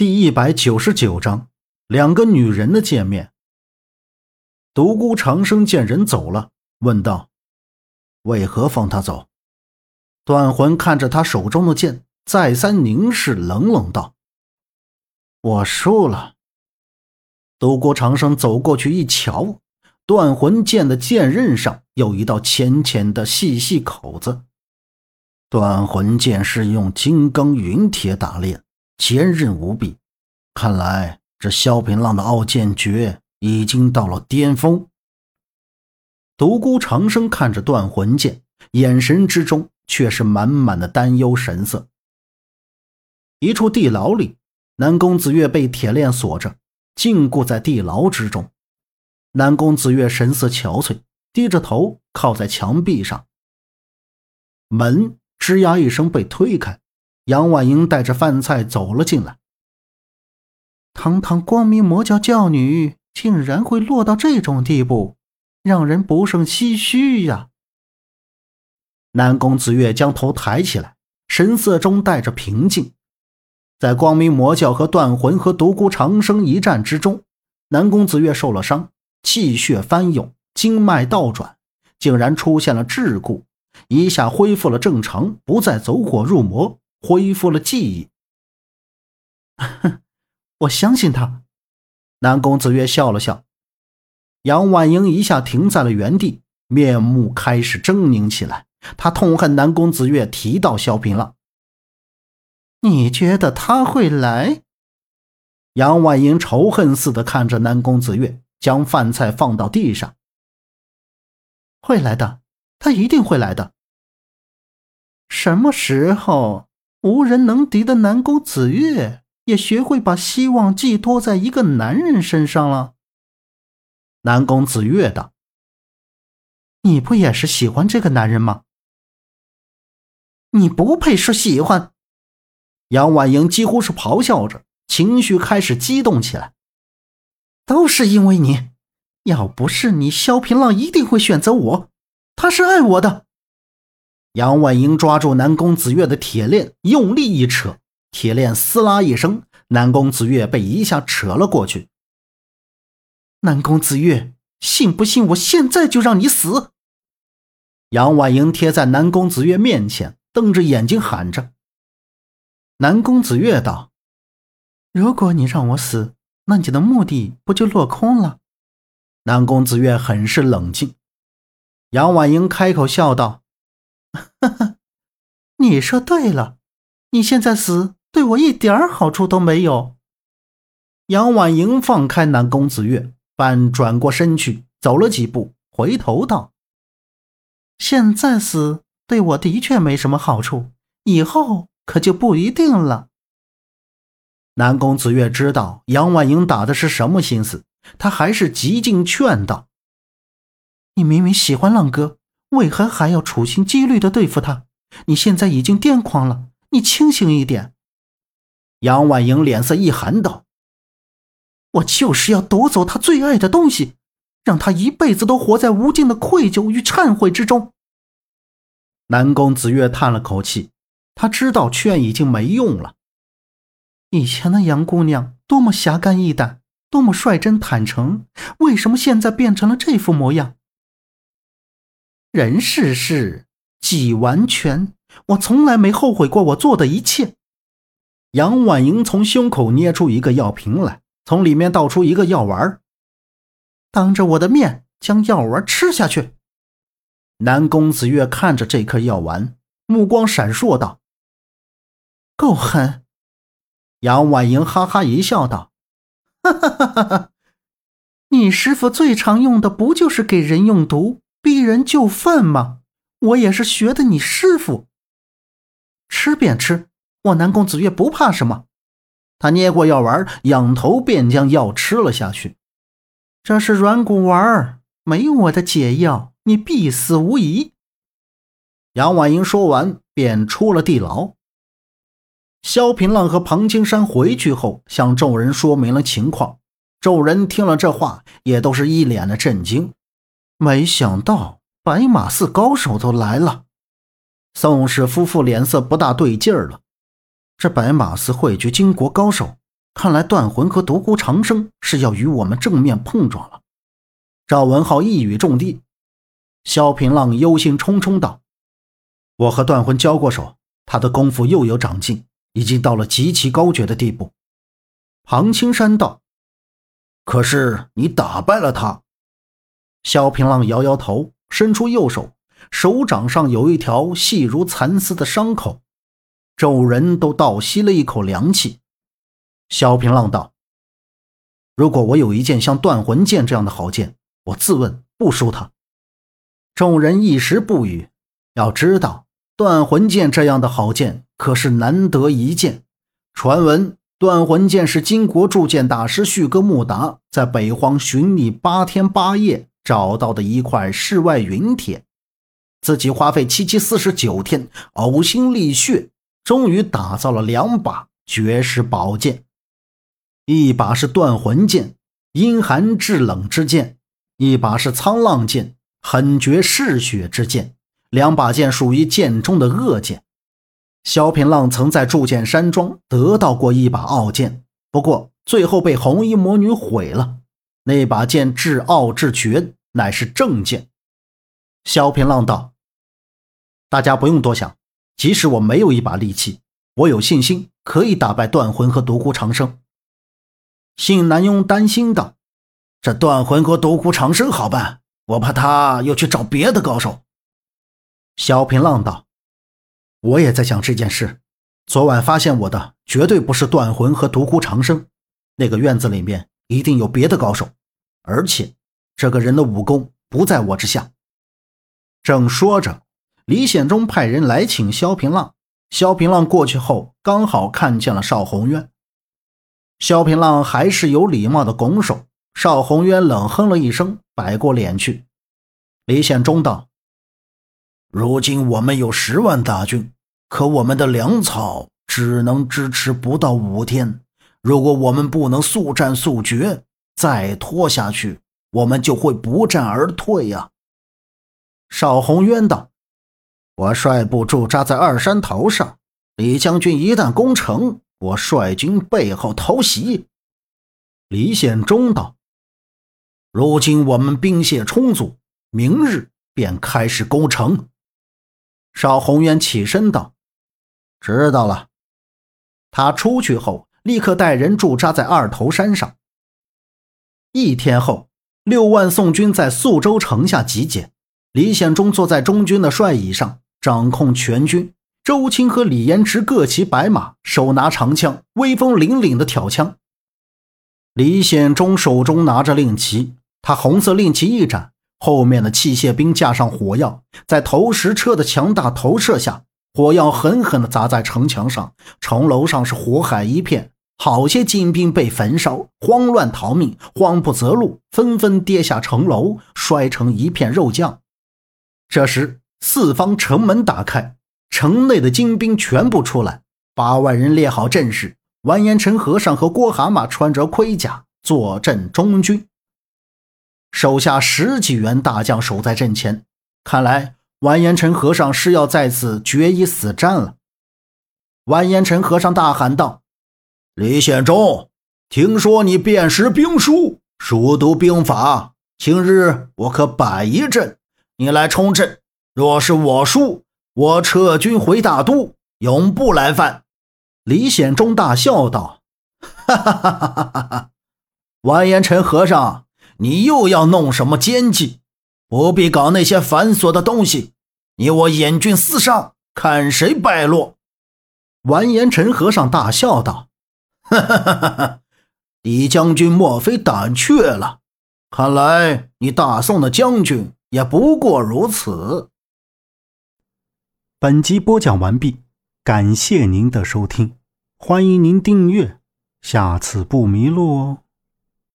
第一百九十九章，两个女人的见面。独孤长生见人走了，问道：“为何放他走？”断魂看着他手中的剑，再三凝视，冷冷道：“我输了。”独孤长生走过去一瞧，断魂剑的剑刃上有一道浅浅的细细口子。断魂剑是用金刚陨铁打炼。坚韧无比，看来这萧平浪的傲剑诀已经到了巅峰。独孤长生看着断魂剑，眼神之中却是满满的担忧神色。一处地牢里，南宫子月被铁链锁着，禁锢在地牢之中。南宫子月神色憔悴，低着头靠在墙壁上。门吱呀一声被推开。杨婉莹带着饭菜走了进来。堂堂光明魔教教女，竟然会落到这种地步，让人不胜唏嘘呀！南宫子月将头抬起来，神色中带着平静。在光明魔教和断魂和独孤长生一战之中，南宫子月受了伤，气血翻涌，经脉倒转，竟然出现了桎梏，一下恢复了正常，不再走火入魔。恢复了记忆，我相信他。南宫子月笑了笑，杨婉莹一下停在了原地，面目开始狰狞起来。他痛恨南宫子月提到萧平浪。你觉得他会来？杨婉莹仇恨似的看着南宫子月，将饭菜放到地上。会来的，他一定会来的。什么时候？无人能敌的南宫子月也学会把希望寄托在一个男人身上了。南宫子月道：“你不也是喜欢这个男人吗？”你不配说喜欢。杨婉莹几乎是咆哮着，情绪开始激动起来。都是因为你，要不是你，萧平浪一定会选择我。他是爱我的。杨婉莹抓住南宫子月的铁链，用力一扯，铁链撕拉一声，南宫子月被一下扯了过去。南宫子月，信不信我现在就让你死？杨婉莹贴在南宫子月面前，瞪着眼睛喊着。南宫子月道：“如果你让我死，那你的目的不就落空了？”南宫子月很是冷静。杨婉莹开口笑道。哈哈，你说对了，你现在死对我一点好处都没有。杨婉莹放开南宫子月，半转过身去，走了几步，回头道：“现在死对我的确没什么好处，以后可就不一定了。”南宫子月知道杨婉莹打的是什么心思，他还是极尽劝道：“你明明喜欢浪哥。”为何还要处心积虑的对付他？你现在已经癫狂了，你清醒一点。杨婉莹脸色一寒道：“我就是要夺走他最爱的东西，让他一辈子都活在无尽的愧疚与忏悔之中。”南宫子月叹了口气，他知道劝已经没用了。以前的杨姑娘多么侠肝义胆，多么率真坦诚，为什么现在变成了这副模样？人世事，己完全。我从来没后悔过我做的一切。杨婉莹从胸口捏出一个药瓶来，从里面倒出一个药丸，当着我的面将药丸吃下去。南宫子月看着这颗药丸，目光闪烁道：“够狠。”杨婉莹哈哈一笑道：“哈哈哈哈哈！你师傅最常用的不就是给人用毒？”逼人就范吗？我也是学的你师傅。吃便吃，我南宫子月不怕什么。他捏过药丸，仰头便将药吃了下去。这是软骨丸，没我的解药，你必死无疑。杨婉莹说完，便出了地牢。萧平浪和庞青山回去后，向众人说明了情况。众人听了这话，也都是一脸的震惊。没想到白马寺高手都来了，宋氏夫妇脸色不大对劲儿了。这白马寺汇聚金国高手，看来断魂和独孤长生是要与我们正面碰撞了。赵文浩一语中的，萧平浪忧心忡忡道：“我和断魂交过手，他的功夫又有长进，已经到了极其高绝的地步。”庞青山道：“可是你打败了他。”萧平浪摇摇头，伸出右手，手掌上有一条细如蚕丝的伤口。众人都倒吸了一口凉气。萧平浪道：“如果我有一件像断魂剑这样的好剑，我自问不输他。”众人一时不语。要知道，断魂剑这样的好剑可是难得一见。传闻断魂剑是金国铸剑大师旭哥穆达在北荒寻觅八天八夜找到的一块世外云铁，自己花费七七四十九天，呕心沥血，终于打造了两把绝世宝剑。一把是断魂剑，阴寒至冷之剑；一把是沧浪剑，狠绝嗜血之剑。两把剑属于剑中的恶剑。萧平浪曾在铸剑山庄得到过一把傲剑，不过最后被红衣魔女毁了。那把剑至傲至绝，乃是正剑。萧平浪道：“大家不用多想，即使我没有一把利器，我有信心可以打败断魂和独孤长生。”信南庸担心道：“这断魂和独孤长生好办，我怕他又去找别的高手。”萧平浪道：“我也在想这件事。昨晚发现我的绝对不是断魂和独孤长生，那个院子里面一定有别的高手，而且这个人的武功不在我之下。”正说着，李显忠派人来请萧平浪。萧平浪过去后，刚好看见了邵宏渊。萧平浪还是有礼貌的拱手，邵宏渊冷哼了一声，摆过脸去。李显忠道：“如今我们有十万大军，可我们的粮草只能支持不到五天。如果我们不能速战速决，再拖下去，我们就会不战而退呀。”邵宏渊道：“我率部驻扎在二山头上，李将军一旦攻城。”我率军背后偷袭。李显忠道：“如今我们兵械充足，明日便开始攻城。”邵宏渊起身道：“知道了。”他出去后，立刻带人驻扎在二头山上。一天后，六万宋军在宿州城下集结。李显忠坐在中军的帅椅上，掌控全军。周青和李延迟各骑白马，手拿长枪，威风凛凛的挑枪。李显忠手中拿着令旗，他红色令旗一展，后面的器械兵架上火药，在投石车的强大投射下，火药狠狠地砸在城墙上，城楼上是火海一片，好些精兵被焚烧，慌乱逃命，慌不择路，纷纷跌下城楼，摔成一片肉酱。这时，四方城门打开。城内的精兵全部出来，八万人列好阵势。完颜陈和尚和郭蛤蟆穿着盔甲坐镇中军，手下十几员大将守在阵前。看来完颜陈和尚是要在此决一死战了。完颜陈和尚大喊道：“李显忠，听说你辨识兵书，熟读兵法，今日我可摆一阵，你来冲阵。若是我输。”我撤军回大都，永不来犯。李显忠大笑道：“哈哈哈哈哈哈！完颜陈和尚，你又要弄什么奸计？不必搞那些繁琐的东西。你我眼军厮杀，看谁败落。”完颜陈和尚大笑道：“哈哈哈哈！李将军莫非胆怯了？看来你大宋的将军也不过如此。”本集播讲完毕，感谢您的收听，欢迎您订阅，下次不迷路哦。